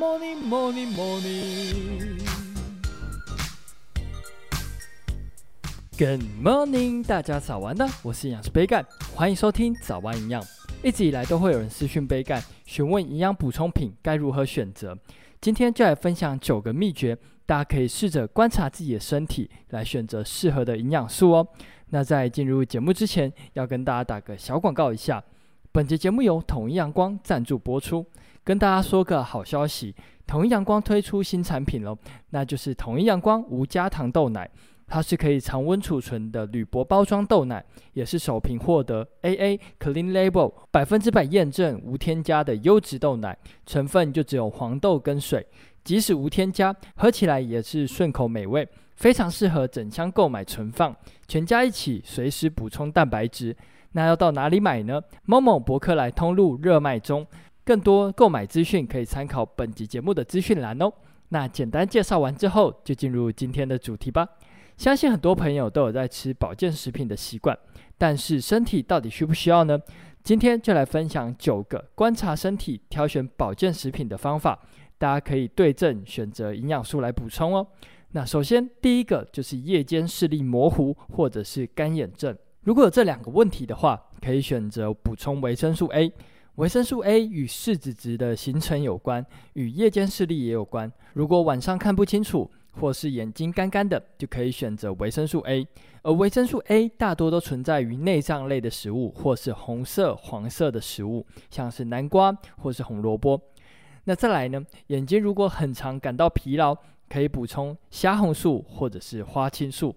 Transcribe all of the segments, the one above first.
morning, morning, morning. Good morning，大家早安呢！我是营养师杯盖，欢迎收听早安营养。一直以来都会有人私讯杯盖，询问营养补充品该如何选择。今天就来分享九个秘诀，大家可以试着观察自己的身体，来选择适合的营养素哦。那在进入节目之前，要跟大家打个小广告一下。本节节目由统一阳光赞助播出。跟大家说个好消息，统一阳光推出新产品喽，那就是统一阳光无加糖豆奶。它是可以常温储存的铝箔包装豆奶，也是首瓶获得 AA Clean Label 百分之百验证无添加的优质豆奶，成分就只有黄豆跟水，即使无添加，喝起来也是顺口美味，非常适合整箱购买存放，全家一起随时补充蛋白质。那要到哪里买呢某某博客来通路热卖中，更多购买资讯可以参考本集节目的资讯栏哦。那简单介绍完之后，就进入今天的主题吧。相信很多朋友都有在吃保健食品的习惯，但是身体到底需不需要呢？今天就来分享九个观察身体挑选保健食品的方法，大家可以对症选择营养素来补充哦。那首先第一个就是夜间视力模糊或者是干眼症，如果有这两个问题的话，可以选择补充维生素 A。维生素 A 与视紫质的形成有关，与夜间视力也有关。如果晚上看不清楚，或是眼睛干干的，就可以选择维生素 A。而维生素 A 大多都存在于内脏类的食物，或是红色、黄色的食物，像是南瓜或是红萝卜。那再来呢，眼睛如果很常感到疲劳，可以补充虾红素或者是花青素。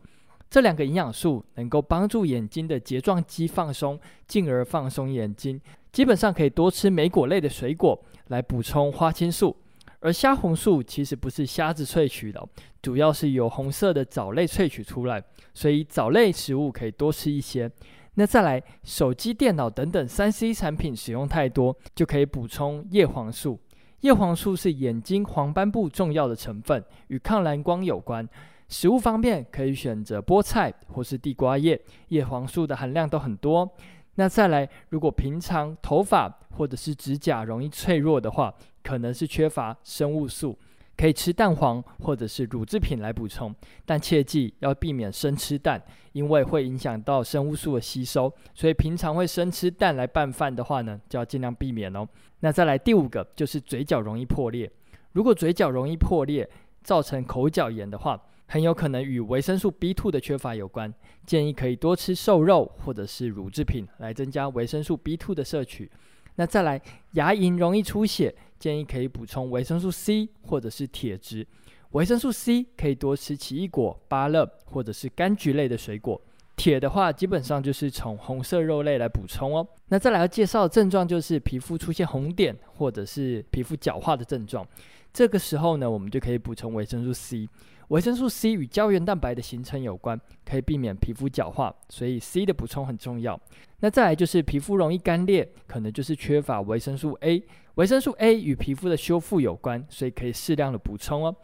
这两个营养素能够帮助眼睛的睫状肌放松，进而放松眼睛。基本上可以多吃莓果类的水果来补充花青素。而虾红素其实不是虾子萃取的，主要是由红色的藻类萃取出来，所以藻类食物可以多吃一些。那再来，手机、电脑等等三 C 产品使用太多，就可以补充叶黄素。叶黄素是眼睛黄斑部重要的成分，与抗蓝光有关。食物方面可以选择菠菜或是地瓜叶，叶黄素的含量都很多。那再来，如果平常头发或者是指甲容易脆弱的话，可能是缺乏生物素，可以吃蛋黄或者是乳制品来补充，但切记要避免生吃蛋，因为会影响到生物素的吸收。所以平常会生吃蛋来拌饭的话呢，就要尽量避免哦。那再来第五个就是嘴角容易破裂，如果嘴角容易破裂，造成口角炎的话，很有可能与维生素 B2 的缺乏有关，建议可以多吃瘦肉或者是乳制品来增加维生素 B2 的摄取。那再来，牙龈容易出血，建议可以补充维生素 C 或者是铁质。维生素 C 可以多吃奇异果、芭乐或者是柑橘类的水果。铁的话，基本上就是从红色肉类来补充哦。那再来要介绍的症状就是皮肤出现红点或者是皮肤角化的症状，这个时候呢，我们就可以补充维生素 C。维生素 C 与胶原蛋白的形成有关，可以避免皮肤角化，所以 C 的补充很重要。那再来就是皮肤容易干裂，可能就是缺乏维生素 A。维生素 A 与皮肤的修复有关，所以可以适量的补充哦。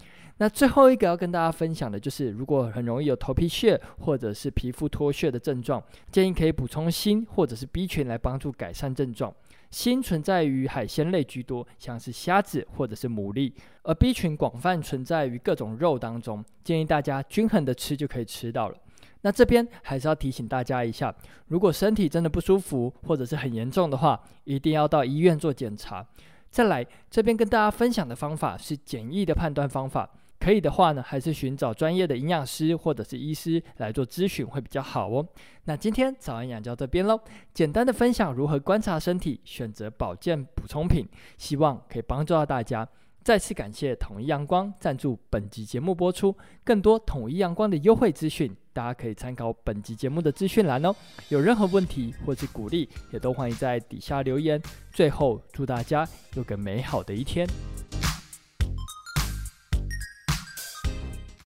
那最后一个要跟大家分享的就是，如果很容易有头皮屑或者是皮肤脱屑的症状，建议可以补充锌或者是 B 群来帮助改善症状。锌存在于海鲜类居多，像是虾子或者是牡蛎，而 B 群广泛存在于各种肉当中，建议大家均衡的吃就可以吃到了。那这边还是要提醒大家一下，如果身体真的不舒服或者是很严重的话，一定要到医院做检查。再来，这边跟大家分享的方法是简易的判断方法。可以的话呢，还是寻找专业的营养师或者是医师来做咨询会比较好哦。那今天早安养就到这边喽，简单的分享如何观察身体，选择保健补充品，希望可以帮助到大家。再次感谢统一阳光赞助本集节目播出，更多统一阳光的优惠资讯，大家可以参考本集节目的资讯栏哦。有任何问题或是鼓励，也都欢迎在底下留言。最后，祝大家有个美好的一天。